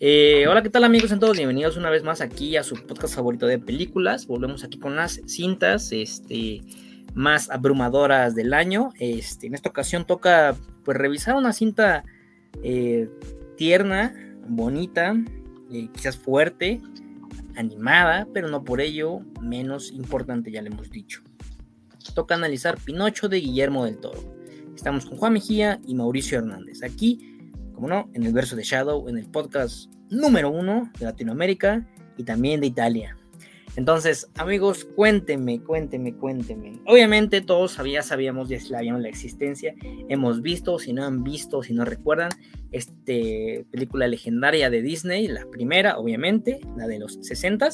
Eh, hola, ¿qué tal amigos? En todos bienvenidos una vez más aquí a su podcast favorito de películas. Volvemos aquí con las cintas este, más abrumadoras del año. Este, en esta ocasión toca pues revisar una cinta eh, tierna, bonita, eh, quizás fuerte, animada, pero no por ello menos importante, ya le hemos dicho. Toca analizar Pinocho de Guillermo del Toro. Estamos con Juan Mejía y Mauricio Hernández. Aquí como no, en el verso de Shadow, en el podcast número uno de Latinoamérica y también de Italia. Entonces, amigos, cuéntenme, cuéntenme, cuéntenme. Obviamente todos sabíamos, ya sabíamos la existencia. Hemos visto, si no han visto, si no recuerdan, este película legendaria de Disney, la primera, obviamente, la de los 60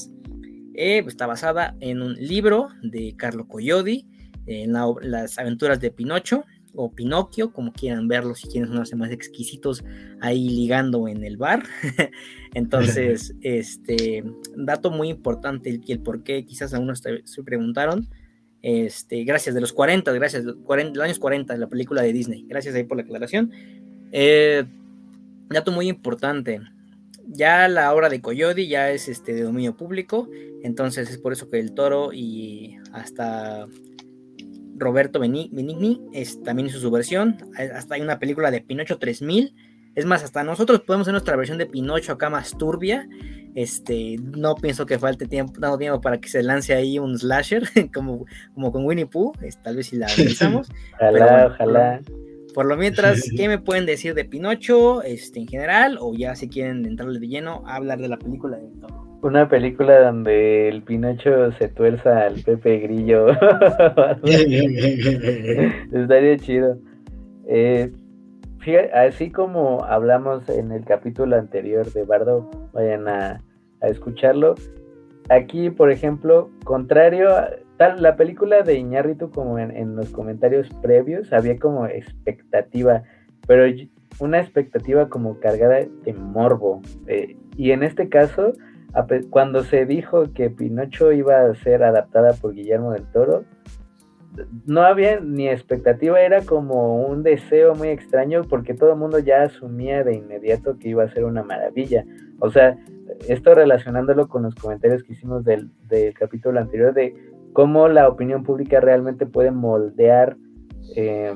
eh, pues, está basada en un libro de Carlo Coyodi, en las aventuras de Pinocho, o Pinocchio, como quieran verlo, si quieren unos más exquisitos ahí ligando en el bar. Entonces, este dato muy importante y el, por qué quizás algunos se preguntaron. Este, gracias de los 40, gracias, de los años 40 de la película de Disney. Gracias ahí por la aclaración. Eh, dato muy importante. Ya la obra de Coyote ya es este de dominio público, entonces es por eso que el toro y hasta Roberto Benigni es, también hizo su versión. Hasta hay una película de Pinocho 3000. Es más, hasta nosotros podemos hacer nuestra versión de Pinocho acá más turbia. Este, no pienso que falte tiempo, no, tiempo para que se lance ahí un slasher, como, como con Winnie Pooh. tal vez si la realizamos. ojalá, ojalá. Por lo mientras, ¿qué me pueden decir de Pinocho este, en general? O ya si quieren entrarle de lleno a hablar de la película de todo una película donde el Pinocho se tuerza al Pepe Grillo. Estaría chido. Eh, así como hablamos en el capítulo anterior de Bardo, vayan a, escucharlo. Aquí, por ejemplo, contrario a tal, la película de Iñárritu, como en, los comentarios previos, había como expectativa, pero una expectativa como cargada de morbo. Eh, y en este caso, cuando se dijo que Pinocho iba a ser adaptada por Guillermo del Toro, no había ni expectativa, era como un deseo muy extraño porque todo el mundo ya asumía de inmediato que iba a ser una maravilla. O sea, esto relacionándolo con los comentarios que hicimos del, capítulo anterior de cómo la opinión pública realmente puede moldear eh,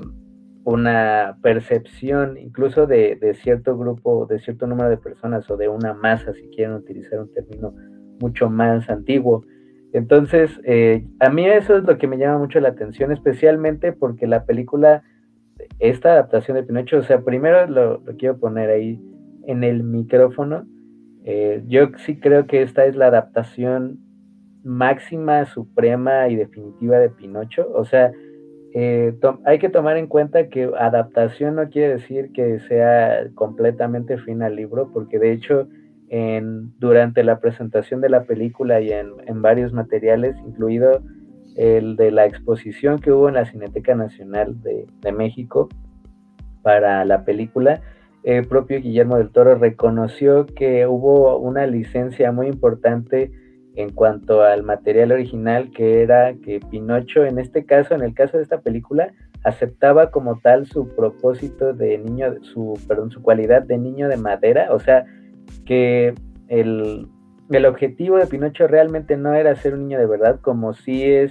una percepción incluso de, cierto grupo, de cierto número de personas o de una masa, si quieren utilizar un término mucho más antiguo. Entonces, eh, a mí eso es lo que me llama mucho la atención, especialmente porque la película, esta adaptación de Pinocho, o sea, primero lo, quiero poner ahí en el micrófono. Eh, yo sí creo que esta es la adaptación máxima, suprema y definitiva de Pinocho. O sea, eh, hay que tomar en cuenta que adaptación no quiere decir que sea completamente fin al libro, porque de hecho durante la presentación de la película y en, varios materiales, incluido el de la exposición que hubo en la Cineteca Nacional de, de México para la película, el propio Guillermo del Toro reconoció que hubo una licencia muy importante en cuanto al material original, que era que Pinocho, en este caso, en el caso de esta película, aceptaba como tal su propósito de niño, su, perdón, su cualidad de niño de madera, o sea, que el, el objetivo de Pinocho realmente no era ser un niño de verdad, como si es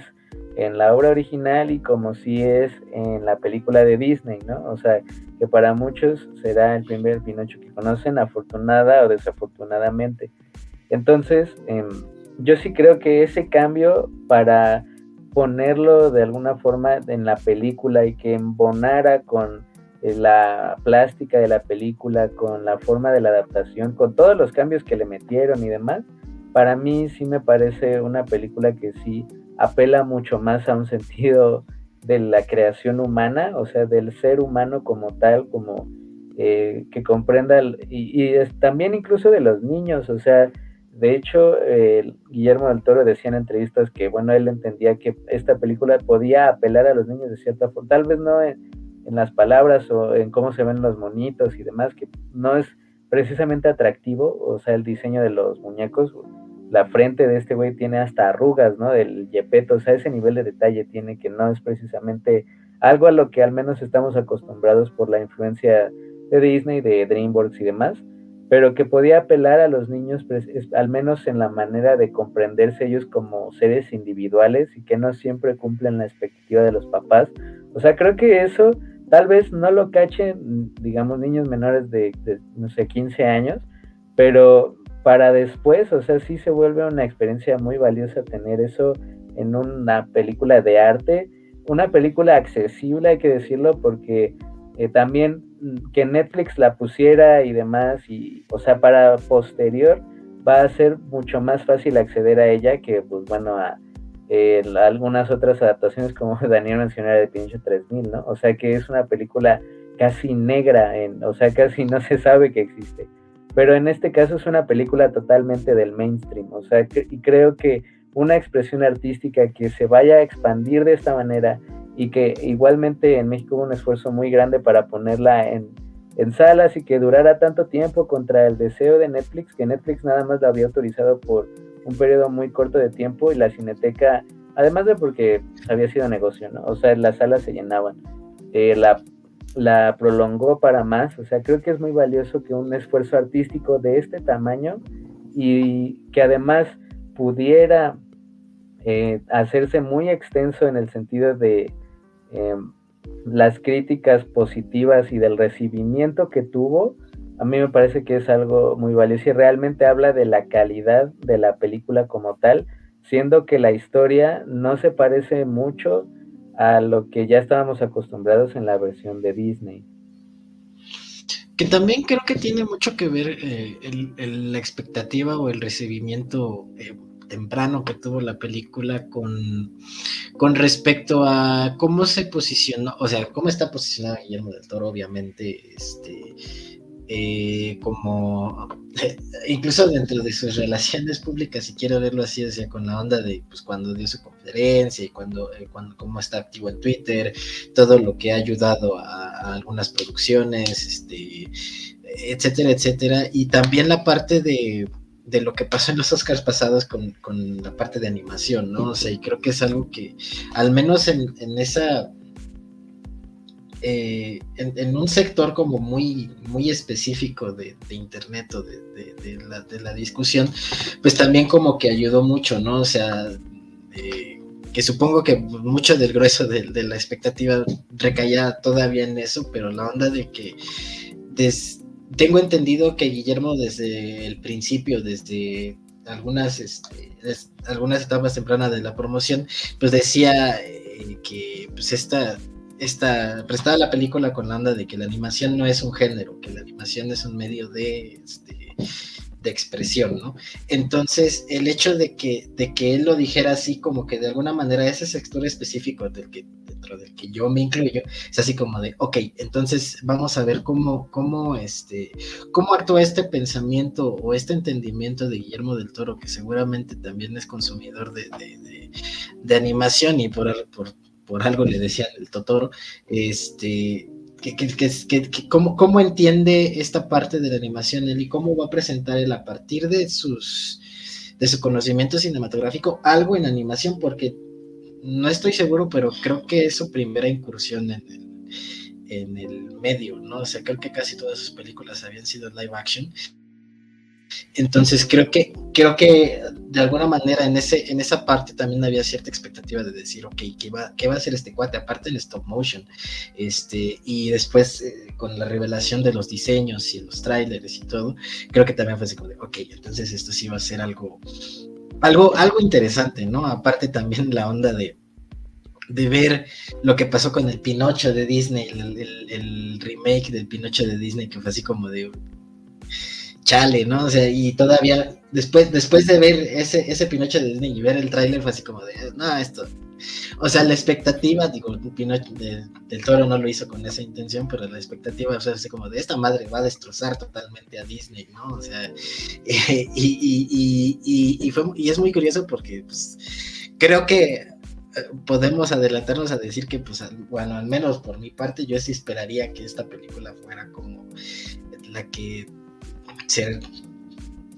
en la obra original y como si es en la película de Disney, ¿no? O sea, que para muchos será el primer Pinocho que conocen, afortunada o desafortunadamente. Entonces, eh, yo sí creo que ese cambio para ponerlo de alguna forma en la película y que embonara con eh, la plástica de la película, con la forma de la adaptación, con todos los cambios que le metieron y demás, para mí sí me parece una película que sí apela mucho más a un sentido de la creación humana, o sea, del ser humano como tal, como eh, que comprenda, y, y también incluso de los niños, o sea, de hecho, Guillermo del Toro decía en entrevistas que, bueno, él entendía que esta película podía apelar a los niños de cierta forma, tal vez no en, las palabras o en cómo se ven los monitos y demás, que no es precisamente atractivo, o sea, el diseño de los muñecos, la frente de este güey tiene hasta arrugas, ¿no? Del yepeto, o sea, ese nivel de detalle tiene que no es precisamente algo a lo que al menos estamos acostumbrados por la influencia de Disney, de DreamWorks y demás pero que podía apelar a los niños, pues, al menos en la manera de comprenderse ellos como seres individuales y que no siempre cumplen la expectativa de los papás. O sea, creo que eso tal vez no lo cachen, digamos, niños menores de, de no sé, 15 años, pero para después, o sea, sí se vuelve una experiencia muy valiosa tener eso en una película de arte, una película accesible, hay que decirlo, porque eh, también que Netflix la pusiera y demás, y, o sea, para posterior va a ser mucho más fácil acceder a ella que, pues bueno, a eh, algunas otras adaptaciones como Daniel mencionaba de Pincho 3000, ¿no? O sea, que es una película casi negra, en, o sea, casi no se sabe que existe. Pero en este caso es una película totalmente del mainstream, o sea, y creo que una expresión artística que se vaya a expandir de esta manera y que igualmente en México hubo un esfuerzo muy grande para ponerla en, salas y que durara tanto tiempo contra el deseo de Netflix, que Netflix nada más la había autorizado por un periodo muy corto de tiempo y la cineteca, además de porque había sido negocio, ¿no? O sea, las salas se llenaban. Eh, la, la prolongó para más, o sea, creo que es muy valioso que un esfuerzo artístico de este tamaño y que además pudiera eh, hacerse muy extenso en el sentido de Em, las críticas positivas y del recibimiento que tuvo, a mí me parece que es algo muy valioso y realmente habla de la calidad de la película como tal, siendo que la historia no se parece mucho a lo que ya estábamos acostumbrados en la versión de Disney. Que también creo que tiene mucho que ver eh, la expectativa o el recibimiento eh, temprano que tuvo la película con, con respecto a cómo se posicionó, o sea, cómo está posicionado Guillermo del Toro, obviamente, este, eh, como incluso dentro de sus relaciones públicas, si quiero verlo así, o sea, con la onda de pues cuando dio su conferencia y cuando, eh, cuando cómo está activo en Twitter, todo lo que ha ayudado a, a algunas producciones, este, etcétera, etcétera, y también la parte de de lo que pasó en los Oscars pasados con, la parte de animación, ¿no? O sea, y creo que es algo que, al menos en, esa, eh, en, un sector como muy, muy específico de, Internet o de, la, discusión, pues también como que ayudó mucho, ¿no? O sea, que supongo que mucho del grueso de, la expectativa recaía todavía en eso, pero la onda de que tengo entendido que Guillermo desde el principio, desde algunas, este, algunas etapas tempranas de la promoción, pues decía eh, que pues esta, esta, prestaba la película con la onda de que la animación no es un género, que la animación es un medio de, este, de expresión, ¿no? Entonces, el hecho de que, de que él lo dijera así, como que de alguna manera ese sector específico del que, del que yo me incluyo, es así como de, ok, entonces vamos a ver cómo, cómo, este, cómo actúa este pensamiento o este entendimiento de Guillermo del Toro, que seguramente también es consumidor de, de, animación y por, por, por algo le decía el Totoro, este que, que, cómo, entiende esta parte de la animación él y cómo va a presentar él a partir de sus de su conocimiento cinematográfico algo en animación porque no estoy seguro pero creo que es su primera incursión en el, en el medio no o sea creo que casi todas sus películas habían sido live action entonces creo que, creo que de alguna manera en, ese, en esa parte también había cierta expectativa de decir, ok, ¿qué va, qué va a hacer este cuate? Aparte en stop motion. Este, y después eh, con la revelación de los diseños y los trailers y todo, creo que también fue así como de, ok, entonces esto sí va a ser algo, algo, algo interesante, ¿no? Aparte también la onda de, de ver lo que pasó con el Pinocho de Disney, el remake del Pinocho de Disney, que fue así como de chale, ¿no? O sea, y todavía, después, después de ver ese, ese Pinocho de Disney y ver el tráiler fue así como de, no, esto, o sea, la expectativa, digo, Pinocho del Toro no lo hizo con esa intención, pero la expectativa o sea, así como de esta madre va a destrozar totalmente a Disney, ¿no? O sea, y, y, y, y, fue, y es muy curioso porque, pues, creo que eh, podemos adelantarnos a decir que, pues, bueno, al menos por mi parte, yo sí esperaría que esta película fuera como la que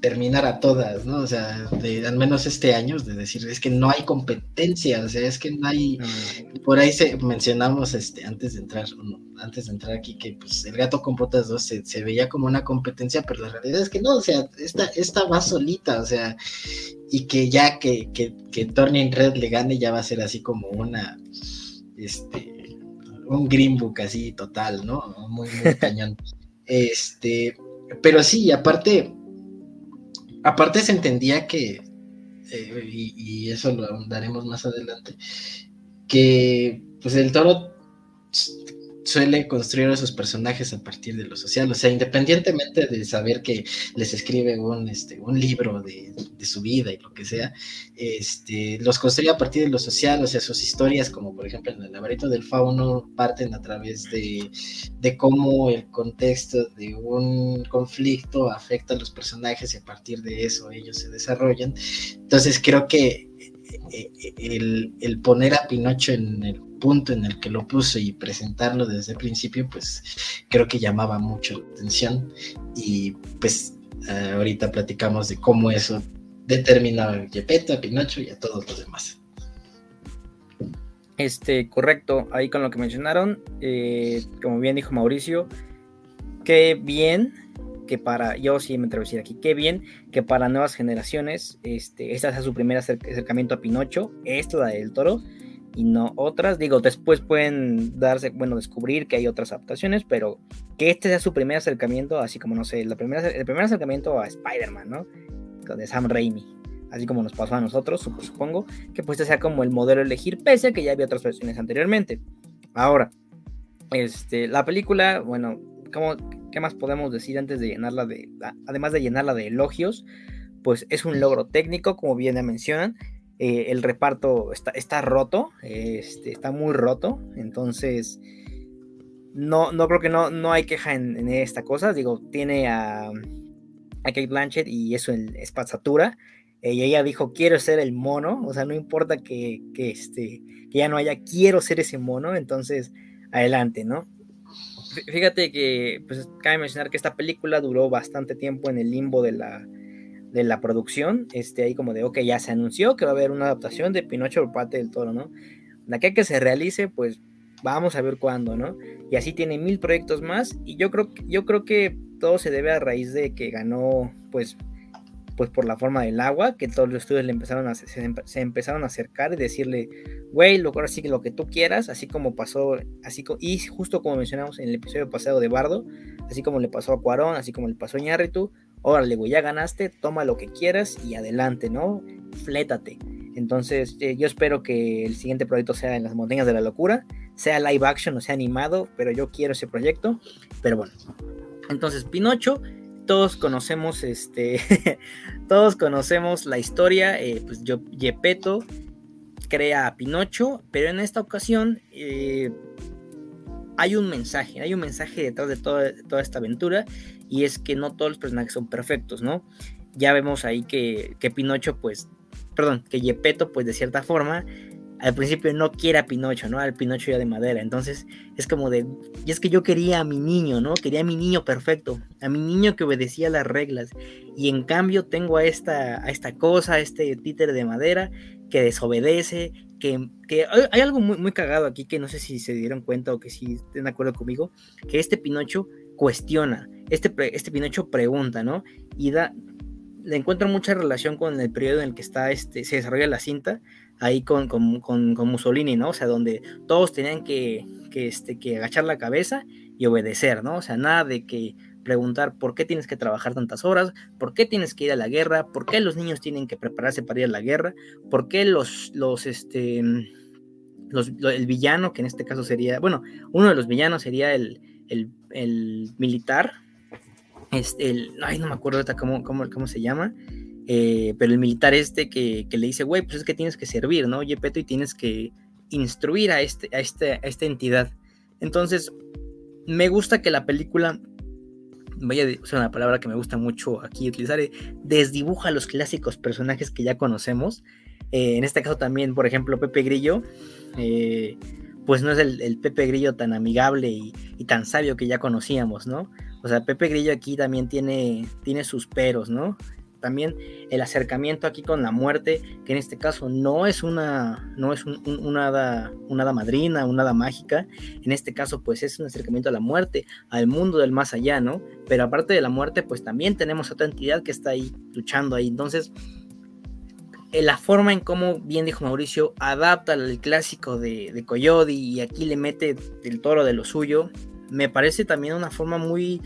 terminar a todas, ¿no? O sea, de, al menos este año, de decir, es que no hay competencia, o sea, es que no hay, por ahí se, mencionamos este, antes de entrar, antes de entrar aquí, que pues el gato con botas 2 se, veía como una competencia, pero la realidad es que no, o sea, esta, esta va solita, o sea, y que ya que, que, que Turning Red le gane ya va a ser así como una, este, un Green Book así total, ¿no? Muy, muy cañón. Este, pero sí, aparte, aparte se entendía que, eh, y, eso lo daremos más adelante, que pues el toro suele construir a sus personajes a partir de lo social, o sea, independientemente de saber que les escribe un, este, un libro de, su vida y lo que sea, este, los construye a partir de lo social, o sea, sus historias, como por ejemplo en el laberinto del fauno, parten a través de, de cómo el contexto de un conflicto afecta a los personajes y a partir de eso ellos se desarrollan. Entonces creo que eh, el, el, poner a Pinocho en el punto en el que lo puso y presentarlo desde el principio, pues creo que llamaba mucho la atención y pues eh, ahorita platicamos de cómo eso determina a Gepetto, a Pinocho y a todos los demás. Este, correcto, ahí con lo que mencionaron, eh, como bien dijo Mauricio, qué bien que para, yo sí me atrevo a aquí, qué bien que para nuevas generaciones, este, esta sea su primer acercamiento a Pinocho, esta la del toro, y no otras. Digo, después pueden darse, bueno, descubrir que hay otras adaptaciones, pero que este sea su primer acercamiento, así como, no sé, la primera, el primer acercamiento a Spider-Man, ¿no? De Sam Raimi, así como nos pasó a nosotros, supongo, que pues este sea como el modelo elegir, pese a que ya había otras versiones anteriormente. Ahora, este, la película, bueno, ¿cómo, ¿qué más podemos decir antes de llenarla de, además de llenarla de elogios? Pues es un logro técnico, como bien ya mencionan, eh, el reparto está, está roto, este, está muy roto, entonces no, no creo que no, no hay queja en, esta cosa, digo, tiene a, a Kate Blanchett y eso en espazatura, y ella dijo, quiero ser el mono, o sea, no importa que, que, este, que ya no haya, quiero ser ese mono, entonces, adelante, ¿no? Fíjate que, pues, cabe mencionar que esta película duró bastante tiempo en el limbo de la, de la producción, este, ahí como de, ok, ya se anunció que va a haber una adaptación de Pinocho por parte del toro, ¿no? La que que se realice, pues vamos a ver cuándo, ¿no? Y así tiene mil proyectos más y yo creo, yo creo que todo se debe a raíz de que ganó, pues, pues por la forma del agua, que todos los estudios le empezaron a, se, empezaron a acercar y decirle, güey, lo ahora sí que lo que tú quieras, así como pasó, así y justo como mencionamos en el episodio pasado de Bardo, así como le pasó a Cuarón, así como le pasó a Ñarritu, órale, güey, ya ganaste, toma lo que quieras y adelante, ¿no? Flétate. Entonces, eh, yo espero que el siguiente proyecto sea en las montañas de la locura, sea live action o sea animado, pero yo quiero ese proyecto. Pero bueno, entonces, Pinocho, todos conocemos este, todos conocemos la historia, eh, pues yo, Gepetto crea a Pinocho, pero en esta ocasión eh, hay un mensaje, hay un mensaje detrás de toda, toda esta aventura y es que no todos los personajes son perfectos, ¿no? Ya vemos ahí que, que Pinocho, pues, perdón, que Gepetto, pues de cierta forma, al principio no quiere a Pinocho, ¿no? Al Pinocho ya de madera. Entonces es como de, y es que yo quería a mi niño, ¿no? Quería a mi niño perfecto, a mi niño que obedecía las reglas. Y en cambio tengo a esta, a esta cosa, a este títere de madera que desobedece, que, que hay algo muy, muy cagado aquí que no sé si se dieron cuenta o que si estén de acuerdo conmigo, que este Pinocho cuestiona, este, este Pinocho pregunta, ¿no? Y da, le encuentro mucha relación con el periodo en el que está, este, se desarrolla la cinta, ahí con, con, con, Mussolini, ¿no? O sea, donde todos tenían que, que, este, que agachar la cabeza y obedecer, ¿no? O sea, nada de que preguntar por qué tienes que trabajar tantas horas, por qué tienes que ir a la guerra, por qué los niños tienen que prepararse para ir a la guerra, por qué los, los, este, los, el villano, que en este caso sería, bueno, uno de los villanos sería el, el, militar, este, el, ay, no me acuerdo cómo, cómo, cómo se llama, eh, pero el militar este que, le dice, güey, pues es que tienes que servir, ¿no? Oye, y tienes que instruir a, este, a, este, a esta entidad. Entonces, me gusta que la película, vaya a usar una palabra que me gusta mucho aquí utilizar, eh, desdibuja los clásicos personajes que ya conocemos. Eh, en este caso también, por ejemplo, Pepe Grillo. Eh, pues no es el, Pepe Grillo tan amigable y, tan sabio que ya conocíamos, ¿no? O sea, Pepe Grillo aquí también tiene, tiene sus peros, ¿no? también el acercamiento aquí con la muerte, que en este caso no es una, no es un, una, una madrina, una hada mágica, en este caso pues es un acercamiento a la muerte, al mundo del más allá, ¿no? Pero aparte de la muerte, pues también tenemos otra entidad que está ahí luchando ahí, entonces la forma en cómo, bien dijo Mauricio, adapta el clásico de, de Coyote y aquí le mete el toro de lo suyo, me parece también una forma muy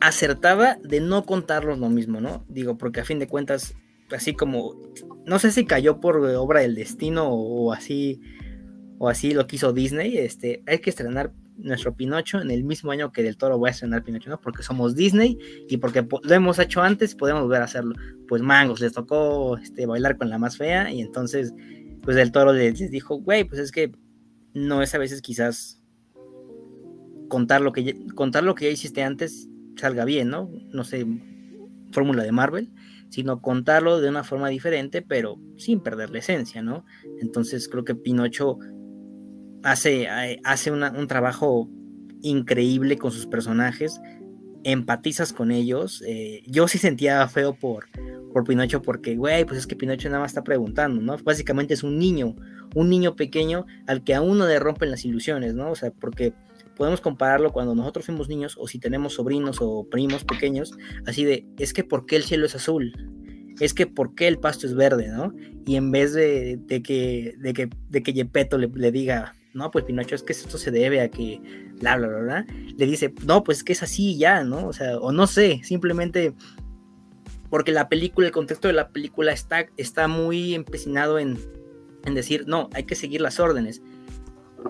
acertada de no contarlos lo mismo, ¿no? Digo, porque a fin de cuentas, así como, no sé si cayó por obra del destino o, así, o así lo quiso Disney, este, hay que estrenar nuestro Pinocho en el mismo año que del Toro voy a estrenar Pinocho, ¿no? Porque somos Disney y porque lo hemos hecho antes, podemos volver a hacerlo. Pues Mangos les tocó este, bailar con la más fea y entonces, pues el Toro les, dijo, güey, pues es que no es a veces quizás contar lo que contar lo que ya hiciste antes salga bien, ¿no? No sé, fórmula de Marvel, sino contarlo de una forma diferente, pero sin perder la esencia, ¿no? Entonces creo que Pinocho hace, eh, hace un trabajo increíble con sus personajes, empatizas con ellos. Eh, yo sí sentía feo por, por Pinocho porque, güey, pues es que Pinocho nada más está preguntando, ¿no? Básicamente es un niño, un niño pequeño al que a uno le rompen las ilusiones, ¿no? O sea, porque podemos compararlo cuando nosotros fuimos niños o si tenemos sobrinos o primos pequeños, así de, es que ¿por qué el cielo es azul? Es que ¿por qué el pasto es verde, no? Y en vez de, que, de que, de que Yepeto le diga, no, pues Pinocho, es que esto se debe a que, bla, bla, bla, bla, le dice, no, pues que es así ya, ¿no? O sea, o no sé, simplemente porque la película, el contexto de la película está, está muy empecinado en, en decir, no, hay que seguir las órdenes.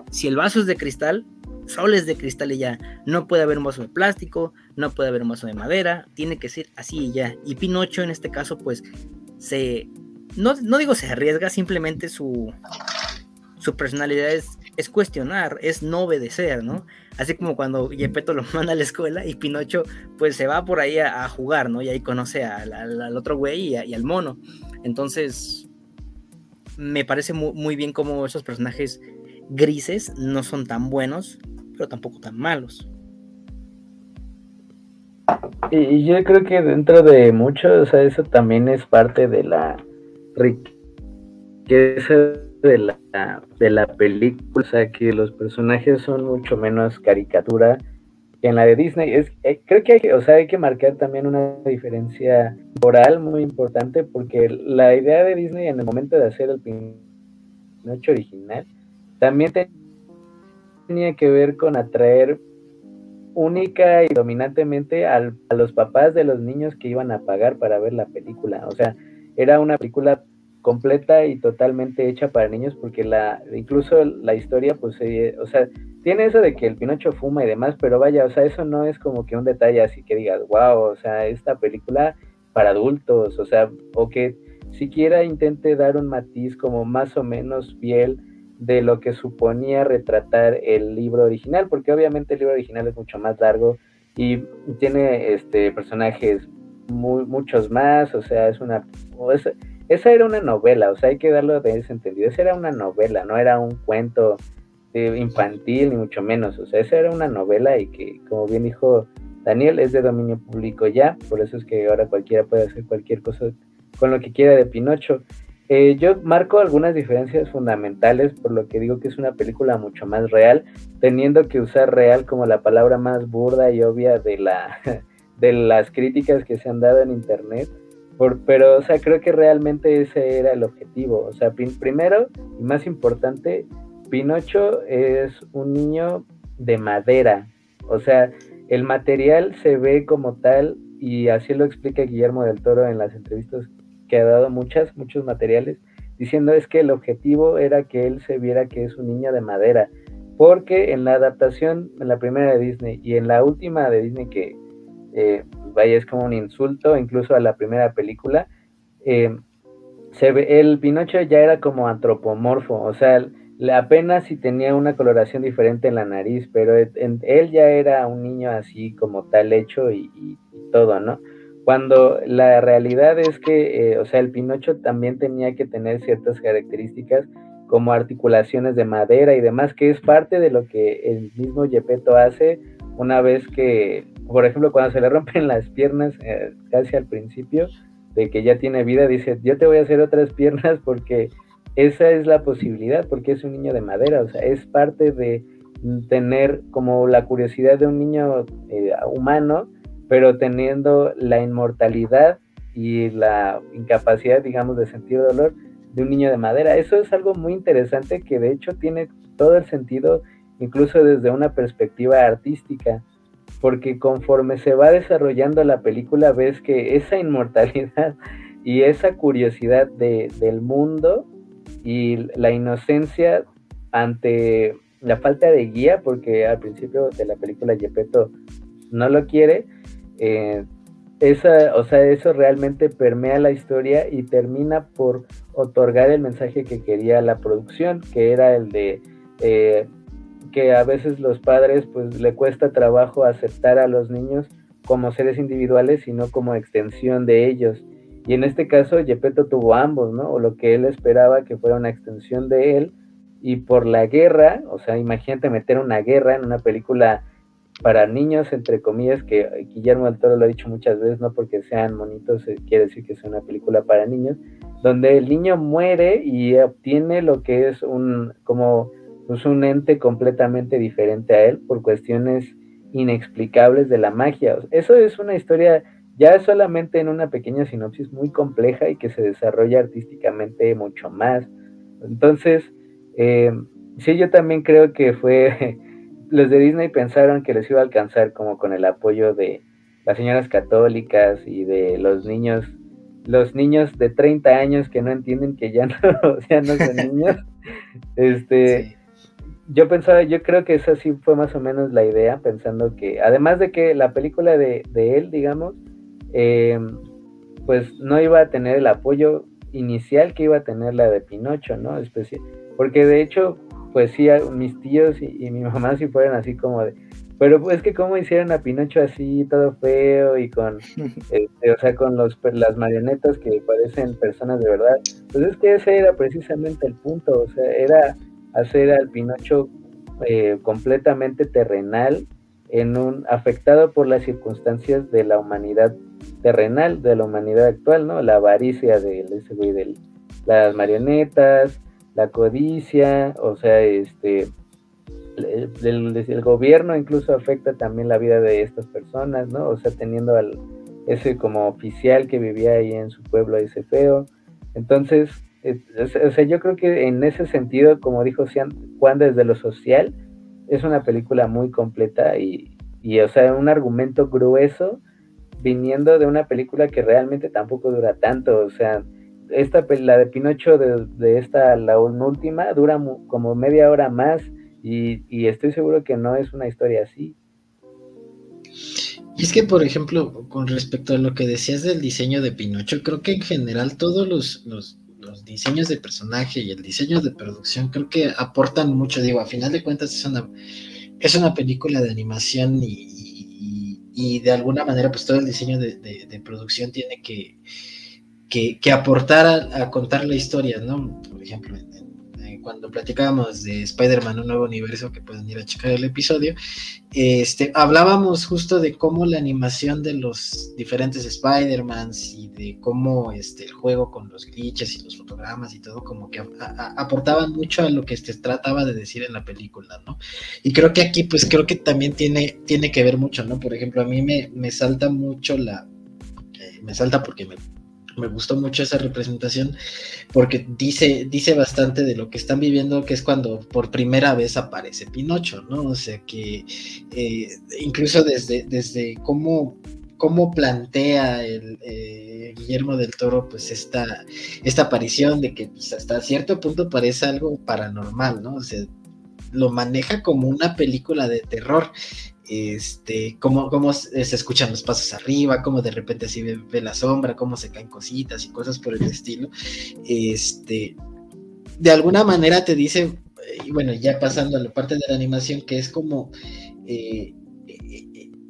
Si el vaso es de cristal, solo es de cristal y ya. No puede haber un vaso de plástico, no puede haber un vaso de madera, tiene que ser así y ya. Y Pinocho en este caso, pues, se. No, no digo se arriesga, simplemente su, su personalidad es, es, cuestionar, es no obedecer, ¿no? Así como cuando Gepetto lo manda a la escuela y Pinocho pues se va por ahí a, jugar, ¿no? Y ahí conoce al, otro güey y, al mono. Entonces, me parece muy, muy bien cómo esos personajes grises no son tan buenos, pero tampoco tan malos. Y, yo creo que dentro de mucho, o sea, eso también es parte de la riqueza de la, de la película, o sea, que los personajes son mucho menos caricatura que en la de Disney. Es, eh, creo que hay, o sea, hay que marcar también una diferencia moral muy importante, porque la idea de Disney en el momento de hacer el Pinocho original también tenía que ver con atraer única y dominantemente a los papás de los niños que iban a pagar para ver la película. O sea, era una película completa y totalmente hecha para niños porque la incluso la historia pues o sea tiene eso de que el Pinocho fuma y demás pero vaya o sea eso no es como que un detalle así que digas wow o sea esta película para adultos o sea o que siquiera intente dar un matiz como más o menos fiel de lo que suponía retratar el libro original, porque obviamente el libro original es mucho más largo y tiene este personajes muy, muchos más, o sea, es una esa era una novela, o sea, hay que darlo de ese entendido, esa era una novela, no era un cuento infantil ni mucho menos, o sea, esa era una novela y que como bien dijo Daniel es de dominio público ya, por eso es que ahora cualquiera puede hacer cualquier cosa con lo que quiera de Pinocho. Eh, yo marco algunas diferencias fundamentales por lo que digo que es una película mucho más real, teniendo que usar real como la palabra más burda y obvia de, la, de las críticas que se han dado en internet. Por, pero, o sea, creo que realmente ese era el objetivo. O sea, primero y más importante, Pinocho es un niño de madera. O sea, el material se ve como tal y así lo explica Guillermo del Toro en las entrevistas que ha dado muchas, muchos materiales, diciendo es que el objetivo era que él se viera que es un niño de madera, porque en la adaptación, en la primera de Disney y en la última de Disney, que eh, vaya, es como un insulto incluso a la primera película, eh, el Pinocho ya era como antropomorfo, o sea, apenas si tenía una coloración diferente en la nariz, pero él ya era un niño así como tal hecho y todo, ¿no? Cuando la realidad es que, eh, o sea, el Pinocho también tenía que tener ciertas características como articulaciones de madera y demás, que es parte de lo que el mismo Gepetto hace una vez que, por ejemplo, cuando se le rompen las piernas eh, casi al principio, de que ya tiene vida, dice, yo te voy a hacer otras piernas porque esa es la posibilidad, porque es un niño de madera, o sea, es parte de tener como la curiosidad de un niño eh, humano, pero teniendo la inmortalidad y la incapacidad, digamos, de sentir dolor de un niño de madera. Eso es algo muy interesante que de hecho tiene todo el sentido, incluso desde una perspectiva artística, porque conforme se va desarrollando la película ves que esa inmortalidad y esa curiosidad del mundo y la inocencia ante la falta de guía, porque al principio de la película Gepetto no lo quiere, eh, esa, o sea, eso realmente permea la historia y termina por otorgar el mensaje que quería la producción, que era el de eh, que a veces los padres pues le cuesta trabajo aceptar a los niños como seres individuales, sino como extensión de ellos. Y en este caso, Gepetto tuvo ambos, ¿no? O lo que él esperaba que fuera una extensión de él, y por la guerra, o sea, imagínate meter una guerra en una película para niños, entre comillas, que Guillermo del Toro lo ha dicho muchas veces, no porque sean monitos, eh, quiere decir que es una película para niños, donde el niño muere y obtiene lo que es un, como, pues un ente completamente diferente a él por cuestiones inexplicables de la magia. Eso es una historia ya solamente en una pequeña sinopsis muy compleja y que se desarrolla artísticamente mucho más. Entonces, eh, sí, yo también creo que fue, los de Disney pensaron que les iba a alcanzar como con el apoyo de las señoras católicas y de los niños, los niños de 30 años que no entienden que ya no, ya no son niños. este, yo pensaba, yo creo que esa sí fue más o menos la idea, pensando que, además de que la película de, él, digamos, eh, pues no iba a tener el apoyo inicial que iba a tener la de Pinocho, ¿no? Especial, porque de hecho, pues sí, mis tíos y, mi mamá sí fueron así como de, pero pues que cómo hicieron a Pinocho así, todo feo y con, este, o sea, con los, las marionetas que parecen personas de verdad. Pues es que ese era precisamente el punto, o sea, era hacer al Pinocho eh, completamente terrenal, en un afectado por las circunstancias de la humanidad terrenal, de la humanidad actual, ¿no? La avaricia de ese güey de las marionetas, la codicia, o sea, este, el, gobierno incluso afecta también la vida de estas personas, ¿no? O sea, teniendo al, ese como oficial que vivía ahí en su pueblo, ese feo. Entonces, o sea, yo creo que en ese sentido, como dijo Juan, desde lo social, es una película muy completa y, y, o sea, un argumento grueso viniendo de una película que realmente tampoco dura tanto, o sea, esta, la de Pinocho de, esta, la última, dura como media hora más y, estoy seguro que no es una historia así. Y es que, por ejemplo, con respecto a lo que decías del diseño de Pinocho, creo que en general todos los, diseños de personaje y el diseño de producción creo que aportan mucho. Digo, a final de cuentas es una, es una película de animación y, de alguna manera pues todo el diseño de producción tiene que que, aportar a, contar la historia, ¿no? Por ejemplo, cuando platicábamos de Spider-Man, un nuevo universo, que pueden ir a checar el episodio, este, hablábamos justo de cómo la animación de los diferentes Spider-Mans y de cómo este, el juego con los glitches y los fotogramas y todo, como que aportaban mucho a lo que se trataba de decir en la película, ¿no? Y creo que aquí, pues creo que también tiene, tiene que ver mucho, ¿no? Por ejemplo, a mí me, me salta mucho la... Eh, me salta porque me me gustó mucho esa representación porque dice, dice bastante de lo que están viviendo, que es cuando por primera vez aparece Pinocho, ¿no? O sea que eh, incluso desde, desde cómo, cómo plantea el eh, Guillermo del Toro, pues esta, esta aparición de que pues, hasta cierto punto parece algo paranormal, ¿no? O sea, lo maneja como una película de terror este, cómo, cómo se escuchan los pasos arriba, cómo de repente así ve, la sombra, cómo se caen cositas y cosas por el estilo. Este, de alguna manera te dice, y bueno, ya pasando a la parte de la animación, que es como, eh,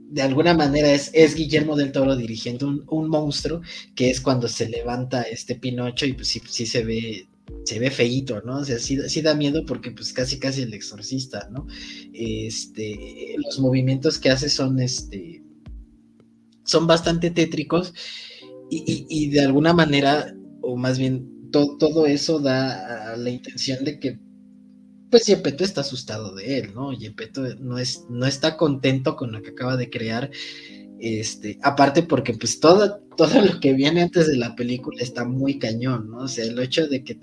de alguna manera es, es, Guillermo del Toro dirigiendo un, un, monstruo, que es cuando se levanta este Pinocho y pues sí, sí se ve se ve feíto, ¿no? O sea, sí, da miedo porque pues casi casi el exorcista, ¿no? Este, los movimientos que hace son, este, son bastante tétricos y, de alguna manera, o más bien todo eso da la intención de que pues Yepeto está asustado de él, ¿no? Yepeto no, es, no está contento con lo que acaba de crear. Este, aparte porque pues todo, todo lo que viene antes de la película está muy cañón, ¿no? O sea, el hecho de que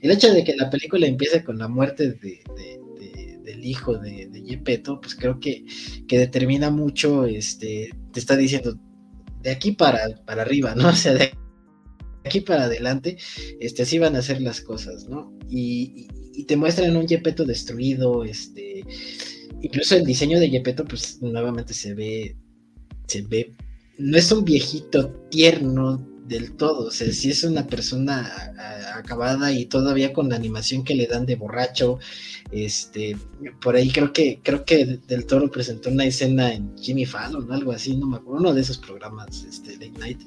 el hecho de que la película empiece con la muerte de, del hijo de, de pues creo que, que determina mucho, este, te está diciendo, de aquí para, para arriba, ¿no? O sea, de aquí para adelante, este, así van a ser las cosas, ¿no? Y, te muestran un Yepeto destruido, este, incluso el diseño de Yepeto, pues nuevamente se ve, se ve, no es un viejito tierno del todo, o sea, si es una persona acabada y todavía con la animación que le dan de borracho, este, por ahí creo que, creo que Del Toro presentó una escena en Jimmy Fallon, algo así, no me acuerdo, uno de esos programas este, de Night.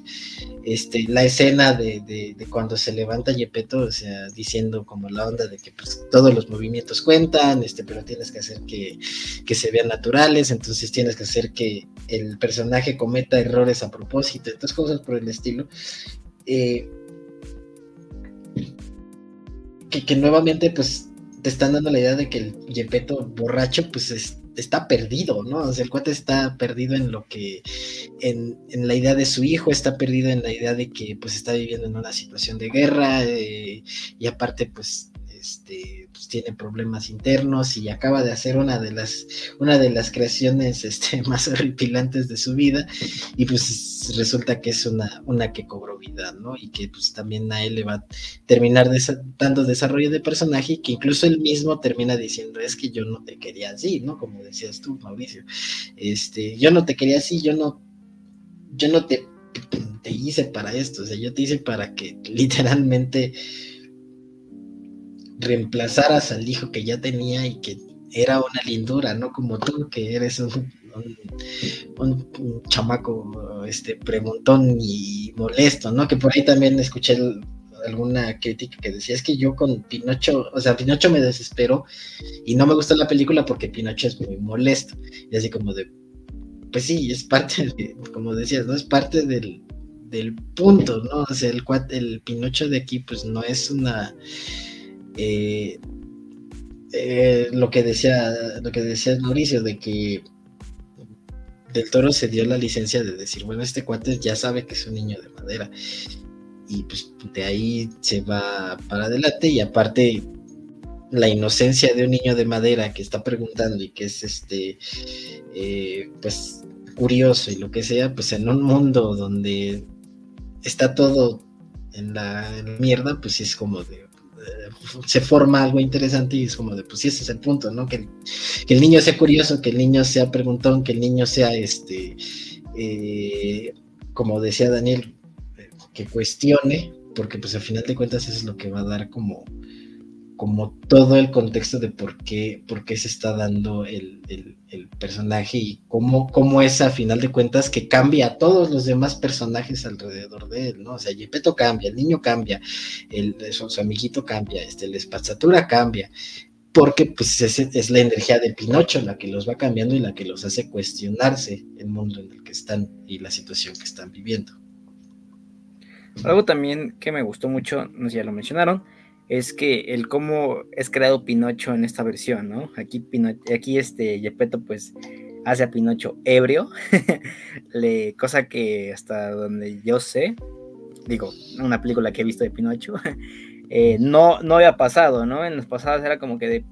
Este, la escena de, de, cuando se levanta Yepeto, o sea, diciendo como la onda de que pues, todos los movimientos cuentan, este, pero tienes que hacer que, que se vean naturales, entonces tienes que hacer que el personaje cometa errores a propósito, entonces cosas por el estilo. Eh, que, que nuevamente pues te están dando la idea de que el Yepeto borracho, pues está perdido, ¿no? O sea, el cuate está perdido en lo que, en, la idea de su hijo, está perdido en la idea de que pues está viviendo en una situación de guerra eh, y aparte pues este, pues, tiene problemas internos y acaba de hacer una de las, una de las creaciones este, más horripilantes de su vida y pues resulta que es una, una que cobró vida, ¿no? Y que pues también a él le va a terminar dando desarrollo de personaje y que incluso él mismo termina diciendo, es que yo no te quería así, ¿no? Como decías tú, Mauricio, este, yo no te quería así, yo no, yo no te, te hice para esto, o yo te hice para que literalmente reemplazaras al hijo que ya tenía y que era una lindura, no como tú, que eres un, un, chamaco este, preguntón y molesto, ¿no? Que por ahí también escuché alguna crítica que decía, es que yo con Pinocho, o sea, Pinocho me desesperó y no me gustó la película porque Pinocho es muy molesto. Y así como de, pues sí, es parte, como decías, ¿no? Es parte del, del punto, ¿no? O sea, el, el Pinocho de aquí, pues no es una eh, eh, lo que decía lo que decía Mauricio de que del toro se dio la licencia de decir bueno este cuate ya sabe que es un niño de madera y pues de ahí se va para adelante y aparte la inocencia de un niño de madera que está preguntando y que es este eh, pues curioso y lo que sea pues en un mundo donde está todo en la, en la mierda pues es como de se forma algo interesante y es como de, pues sí, ese es el punto, ¿no? Que el, niño sea curioso, que el niño sea preguntón, que el niño sea, este, eh, como decía Daniel, que cuestione, porque pues al final de cuentas eso es lo que va a dar como como todo el contexto de por qué, por qué se está dando el, personaje y cómo, cómo, es a final de cuentas que cambia a todos los demás personajes alrededor de él, ¿no? O sea, Gepetto cambia, el niño cambia, el, su, amiguito cambia, este, la espazatura cambia, porque pues es, es, la energía de Pinocho la que los va cambiando y la que los hace cuestionarse el mundo en el que están y la situación que están viviendo. Algo también que me gustó mucho, no sé si ya lo mencionaron, es que el cómo es creado Pinocho en esta versión, ¿no? Aquí, aquí este Gepetto pues hace a Pinocho ebrio, Le, cosa que hasta donde yo sé, digo, una película que he visto de Pinocho, eh, no, no había pasado, ¿no? En los pasados era como que de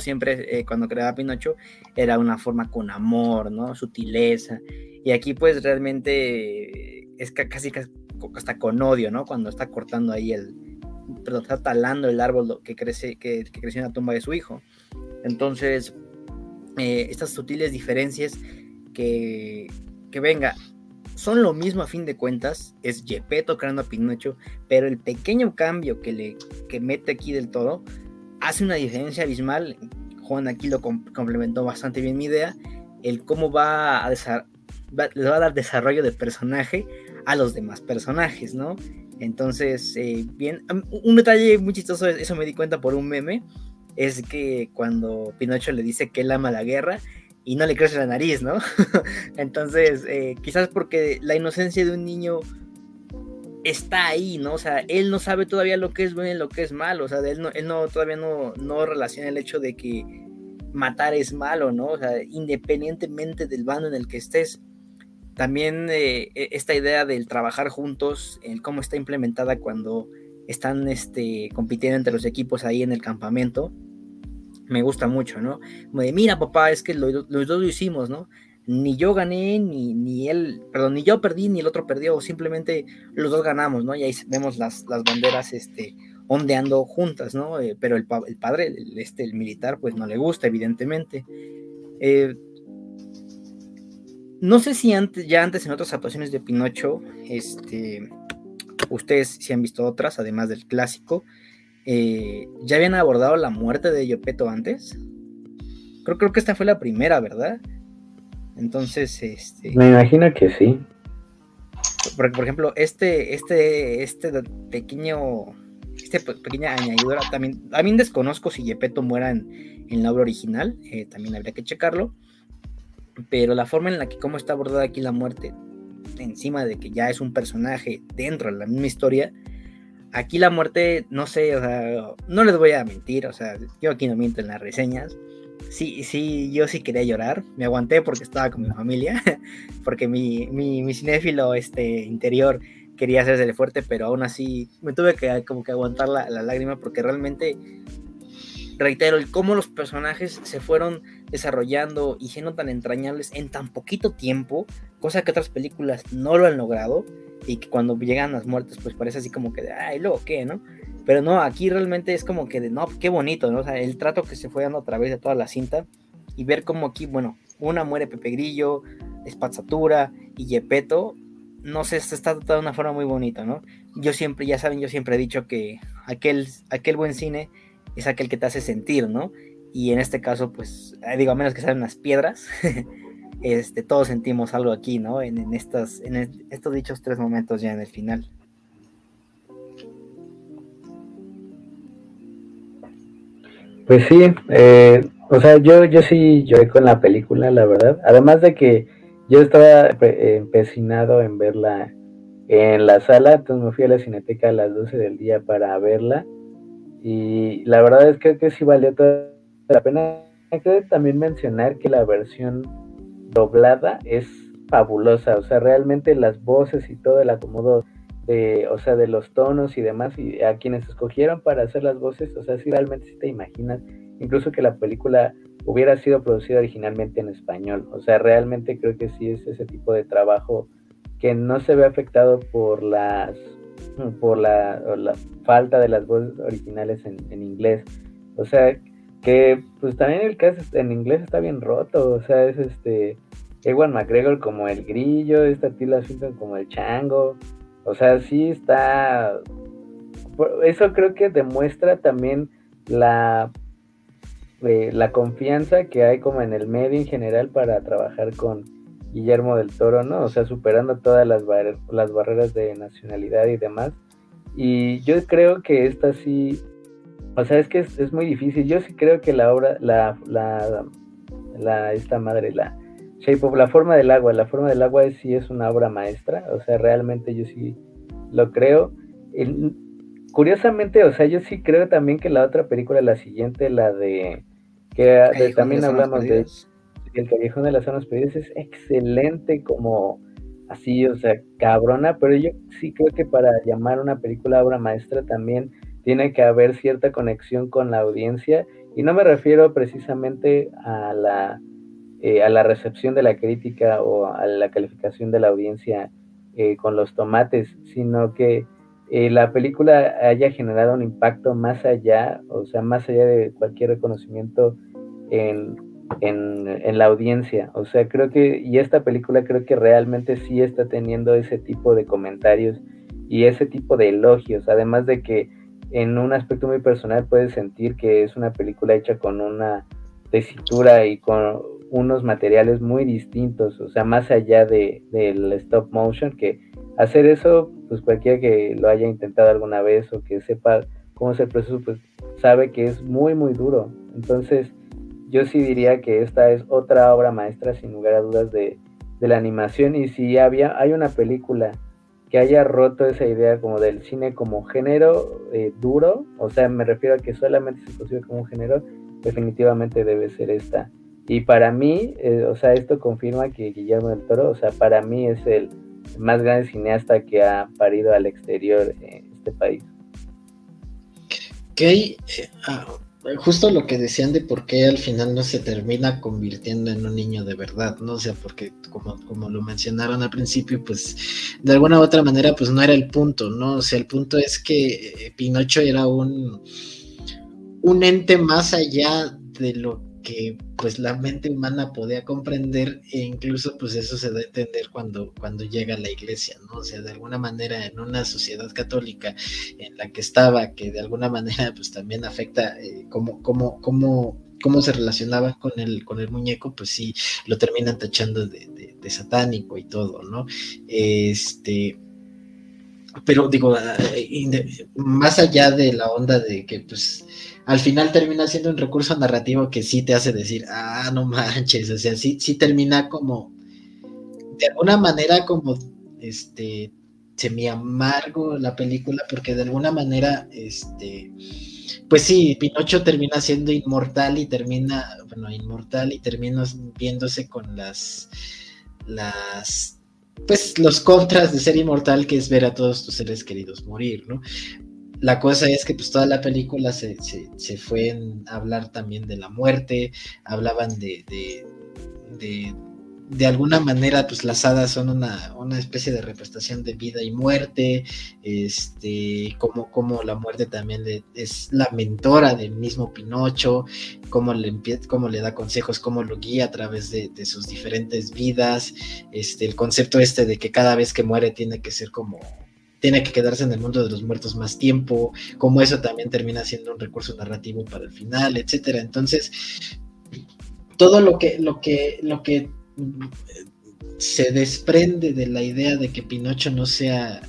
siempre, eh, cuando creaba Pinocho, era una forma con amor, ¿no? Sutileza. Y aquí pues realmente es casi, casi hasta con odio, ¿no? Cuando está cortando ahí el, perdón, está talando el árbol que, crece, que, creció en la tumba de su hijo. Entonces, eh, estas sutiles diferencias que, que venga, son lo mismo a fin de cuentas, es Gepetto creando a Pinocho, pero el pequeño cambio que le que mete aquí del todo hace una diferencia abismal. Juan aquí lo complementó bastante bien mi idea, el cómo va a, va, le va a dar desarrollo de personaje a los demás personajes, ¿no? Entonces, eh, bien, un detalle muy chistoso, eso me di cuenta por un meme, es que cuando Pinocho le dice que él ama la guerra, y no le crece la nariz, ¿no? Entonces, eh, quizás porque la inocencia de un niño está ahí, ¿no? O sea, él no sabe todavía lo que es bueno y lo que es malo, o sea, él, no, él no, todavía no, no relaciona el hecho de que matar es malo, ¿no? O sea, independientemente del bando en el que estés. También eh, e, esta idea del trabajar juntos, el cómo está implementada cuando están este, compitiendo entre los equipos ahí en el campamento, me gusta mucho, ¿no? Como mira papá, es que los dos lo hicimos, ¿no? Ni yo gané, ni, ni él, perdón, ni yo perdí, ni el otro perdió, simplemente los dos ganamos, ¿no? Y ahí vemos las, banderas este, ondeando juntas, ¿no? Eh, pero el, el padre, el, este, el militar, pues no le gusta, evidentemente. Eh, no sé si antes, ya antes en otras actuaciones de Pinocho, este, ustedes si han visto otras, además del clásico, eh, ¿ya habían abordado la muerte de Yopeto antes? Creo, creo que esta fue la primera, ¿verdad? Entonces, este... Me imagino que sí. Porque, por ejemplo, este, este, este pequeño, este pequeña añadidura, también, también desconozco si Yepeto muera en, en la obra original, eh, también habría que checarlo, pero la forma en la que cómo está abordada aquí la muerte, encima de que ya es un personaje dentro de la misma historia, aquí la muerte, no sé, o sea, no les voy a mentir, o sea, yo aquí no miento en las reseñas. Sí, sí, yo sí quería llorar, me aguanté porque estaba con mi familia, porque mi, mi, cinéfilo este, interior quería hacerse fuerte, pero aún así me tuve que como que aguantar la, la lágrima porque realmente reitero, el cómo los personajes se fueron desarrollando y siendo tan entrañables en tan poquito tiempo, cosa que otras películas no lo han logrado y que cuando llegan las muertes pues parece así como que de, ay, luego qué, ¿no? Pero no, aquí realmente es como que de, no, qué bonito, ¿no? O sea, el trato que se fue dando a través de toda la cinta y ver cómo aquí, bueno, una muere Pepe Grillo, Espazzatura y Yepeto, no sé, se está tratado de una forma muy bonita, ¿no? Yo siempre, ya saben, yo siempre he dicho que aquel, aquel buen cine es aquel que te hace sentir, ¿no? Y en este caso, pues, eh, digo, a menos que sean las piedras, este, todos sentimos algo aquí, ¿no? En, estas, en estos dichos tres momentos ya en el final. Pues sí, eh, o sea, yo, yo sí lloré con la película, la verdad. Además de que yo estaba empecinado en verla en la sala, entonces me fui a la cineteca a las 12 del día para verla y la verdad es que, que sí valió toda la pena. También mencionar que la versión doblada es fabulosa, o sea, realmente las voces y todo el acomodo de, o sea, de los tonos y demás, y a quienes escogieron para hacer las voces, o sea, si realmente si te imaginas, incluso que la película hubiera sido producida originalmente en español, o sea, realmente creo que sí es ese tipo de trabajo que no se ve afectado por las por la, la falta de las voces originales en, inglés. O sea, que pues también el caso en inglés está bien roto. O sea, es este Ewan McGregor como el grillo, esta Tila Swinton como el chango. O sea, sí está. Eso creo que demuestra también la, eh, la confianza que hay como en el medio en general para trabajar con, Guillermo del Toro, ¿no? O sea, superando todas las, las barreras de nacionalidad y demás. Y yo creo que esta sí, o sea, es que es, muy difícil. Yo sí creo que la obra, la, la, la, esta madre, la Shape of, la forma del agua, la forma del agua es, sí es una obra maestra. O sea, realmente yo sí lo creo. curiosamente, o sea, yo sí creo también que la otra película, la siguiente, la de que también hablamos de el Callejón de las Zonas Perdidas es excelente como así, o sea, cabrona, pero yo sí creo que para llamar una película obra maestra también tiene que haber cierta conexión con la audiencia y no me refiero precisamente a la, eh, a la recepción de la crítica o a la calificación de la audiencia eh, con los tomates, sino que eh, la película haya generado un impacto más allá, o sea, más allá de cualquier reconocimiento en en, la audiencia. O sea, creo que, y esta película creo que realmente sí está teniendo ese tipo de comentarios y ese tipo de elogios, además de que en un aspecto muy personal puedes sentir que es una película hecha con una tesitura y con unos materiales muy distintos, o sea, más allá de, del stop motion, que hacer eso, pues cualquiera que lo haya intentado alguna vez o que sepa cómo es el proceso, pues sabe que es muy, muy duro. Entonces, yo sí diría que esta es otra obra maestra, sin lugar a dudas, de, la animación. Y si había, hay una película que haya roto esa idea como del cine como género eh, duro, o sea, me refiero a que solamente se concibe como género, definitivamente debe ser esta. Y para mí, eh, o sea, esto confirma que Guillermo del Toro, o sea, para mí es el más grande cineasta que ha parido al exterior en este país. Ok, eh, ah, justo lo que decían de por qué al final no se termina convirtiendo en un niño de verdad, ¿no? O sea, porque como, como lo mencionaron al principio, pues de alguna u otra manera, pues no era el punto, ¿no? O sea, el punto es que eh, Pinocho era un, un ente más allá de lo que pues la mente humana podía comprender e incluso pues eso se da a entender cuando, cuando llega a la iglesia, ¿no? O sea, de alguna manera en una sociedad católica en la que estaba, que de alguna manera pues también afecta eh, cómo, cómo, cómo, se relacionaba con el, con el muñeco, pues sí, lo terminan tachando de, satánico y todo, ¿no? Este pero digo, eh, más allá de la onda de que pues al final termina siendo un recurso narrativo que sí te hace decir, ah, no manches, o sea, sí, sí termina como, de alguna manera como, este, semi amargo la película, porque de alguna manera, este, pues sí, Pinocho termina siendo inmortal y termina, bueno, inmortal y termina viéndose con las, las, pues los contras de ser inmortal, que es ver a todos tus seres queridos morir, ¿no? La cosa es que pues toda la película se, se, fue a hablar también de la muerte, hablaban de, de, de, alguna manera pues las hadas son una, una, especie de representación de vida y muerte, este, como, como la muerte también es la mentora del mismo Pinocho, cómo le, cómo le da consejos, cómo lo guía a través de, de sus diferentes vidas, este, el concepto este de que cada vez que muere tiene que ser como tiene que quedarse en el mundo de los muertos más tiempo, como eso también termina siendo un recurso narrativo para el final, etcétera. Entonces, todo lo que, lo que, lo que mm, se desprende de la idea de que Pinocho no sea,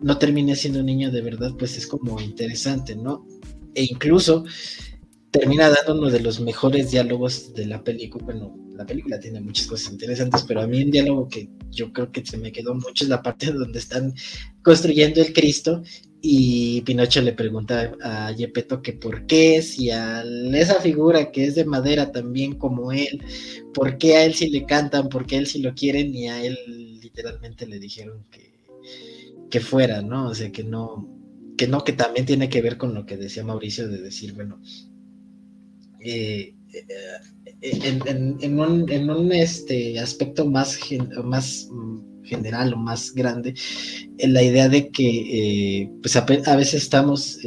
no termine siendo un niño de verdad, pues es como interesante, ¿no? E incluso termina dando uno de los mejores diálogos de la película. Bueno, la película tiene muchas cosas interesantes, pero a mí un diálogo que yo creo que se me quedó mucho es la parte donde están construyendo el Cristo y Pinocho le pregunta a Yepeto que por qué, si a esa figura que es de madera también como él, por qué a él sí le cantan, por qué a él sí lo quieren y a él literalmente le dijeron que, que fuera, ¿no? O sea, que no, que no, que también tiene que ver con lo que decía Mauricio de decir, bueno, eh, eh, en, un, este, aspecto más, más general o más grande, en la idea de que eh, pues a, veces estamos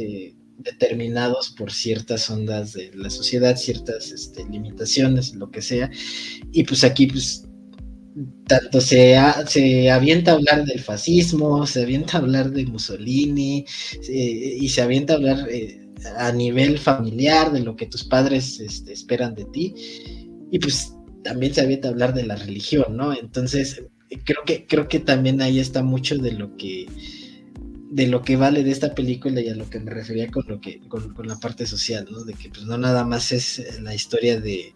determinados por ciertas ondas de la sociedad, ciertas este, limitaciones, lo que sea, y pues aquí pues tanto se, se avienta a hablar del fascismo, se avienta a hablar de Mussolini, y se avienta a hablar a nivel familiar, de lo que tus padres este, esperan de ti. Y pues también se había hablar de la religión, ¿no? Entonces, creo que, creo que también ahí está mucho de lo que de lo que vale de esta película y a lo que me refería con lo que con, la parte social, ¿no? De que pues no nada más es la historia de,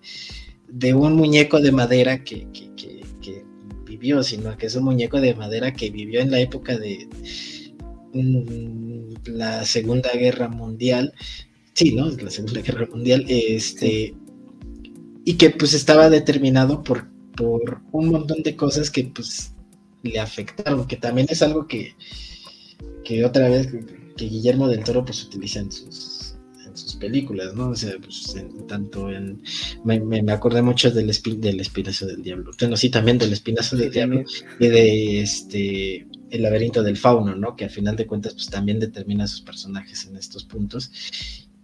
de un muñeco de madera que, que, que vivió, sino que es un muñeco de madera que vivió en la época de, la Segunda Guerra Mundial, sí, ¿no? La Segunda Guerra Mundial, este, y que pues estaba determinado por, por un montón de cosas que pues le afectaron, que también es algo que, que otra vez que Guillermo del Toro pues utiliza en sus, en sus películas, ¿no? O sea, pues tanto en... Me, me, acordé mucho del, del Espinazo del Diablo. Bueno, sí, también del Espinazo del Diablo y de este el laberinto del fauno, ¿no? Que al final de cuentas, pues también determina a sus personajes en estos puntos.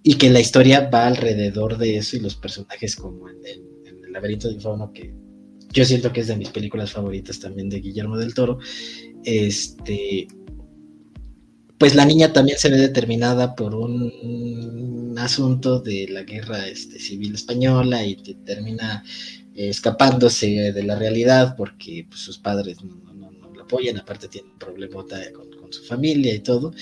Y que la historia va alrededor de eso y los personajes como en, el laberinto del fauno, que yo siento que es de mis películas favoritas también de Guillermo del Toro. Este, pues la niña también se ve determinada por un, asunto de la guerra este, civil española y termina escapándose de la realidad porque pues, sus padres no, apoyan, aparte tiene un problemota con, su familia y todo.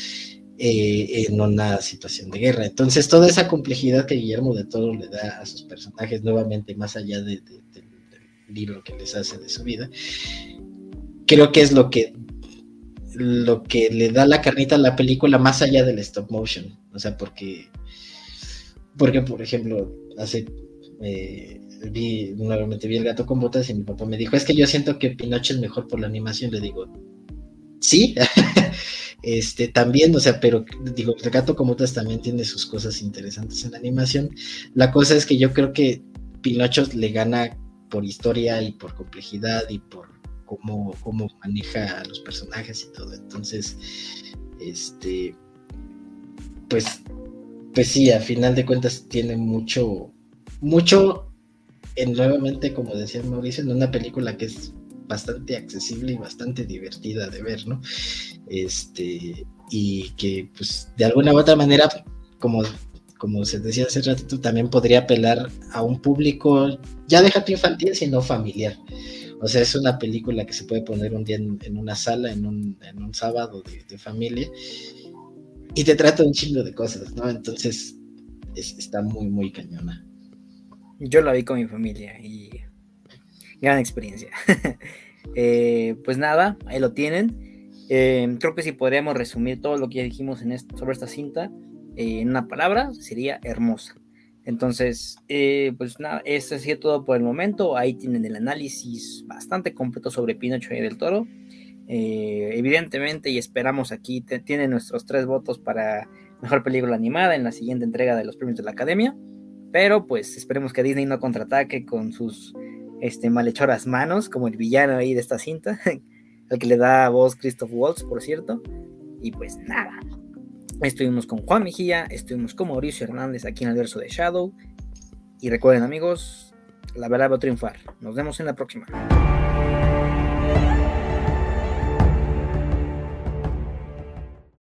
eh, en una situación de guerra. Entonces, toda esa complejidad que Guillermo de Toro le da a sus personajes, nuevamente, más allá del libro que les hace de su vida, creo que es lo que lo que le da la carnita a la película más allá del stop motion. O sea, porque, porque por ejemplo, hace eh, vi, nuevamente vi el gato con botas y mi papá me dijo, es que yo siento que Pinocho es mejor por la animación. Le digo, sí, este también, o sea, pero digo, el gato con botas también tiene sus cosas interesantes en la animación. La cosa es que yo creo que Pinocho le gana por historia y por complejidad y por cómo, cómo maneja a los personajes y todo. Entonces, este, pues, pues sí, a final de cuentas tiene mucho, mucho, en, nuevamente, como decía Mauricio, en una película que es bastante accesible y bastante divertida de ver, ¿no? Este, y que, pues, de alguna u otra manera, como como se decía hace rato, también podría apelar a un público, ya déjate infantil, sino familiar. O sea, es una película que se puede poner un día en, una sala, en un, en un sábado de, familia, y te trata un chingo de cosas, ¿no? Entonces, está muy, muy cañona. Yo la vi con mi familia y gran experiencia. Eh, pues nada, ahí lo tienen. Eh, creo que si podríamos resumir todo lo que ya dijimos en sobre esta cinta eh, en una palabra, sería hermosa. Entonces, eh, pues nada, eso es todo por el momento. Ahí tienen el análisis bastante completo sobre Pinocho y del Toro. Evidentemente, y esperamos aquí, tienen nuestros tres votos para mejor película animada en la siguiente entrega de los premios de la Academia. Pero pues esperemos que Disney no contraataque con sus este, malhechoras manos, como el villano ahí de esta cinta, el que le da voz Christoph Waltz, por cierto. Y pues nada, Estuvimos con Juan Mejía, estuvimos con Mauricio Hernández aquí en el verso de Shadow. Y recuerden amigos, la verdad va a triunfar. Nos vemos en la próxima.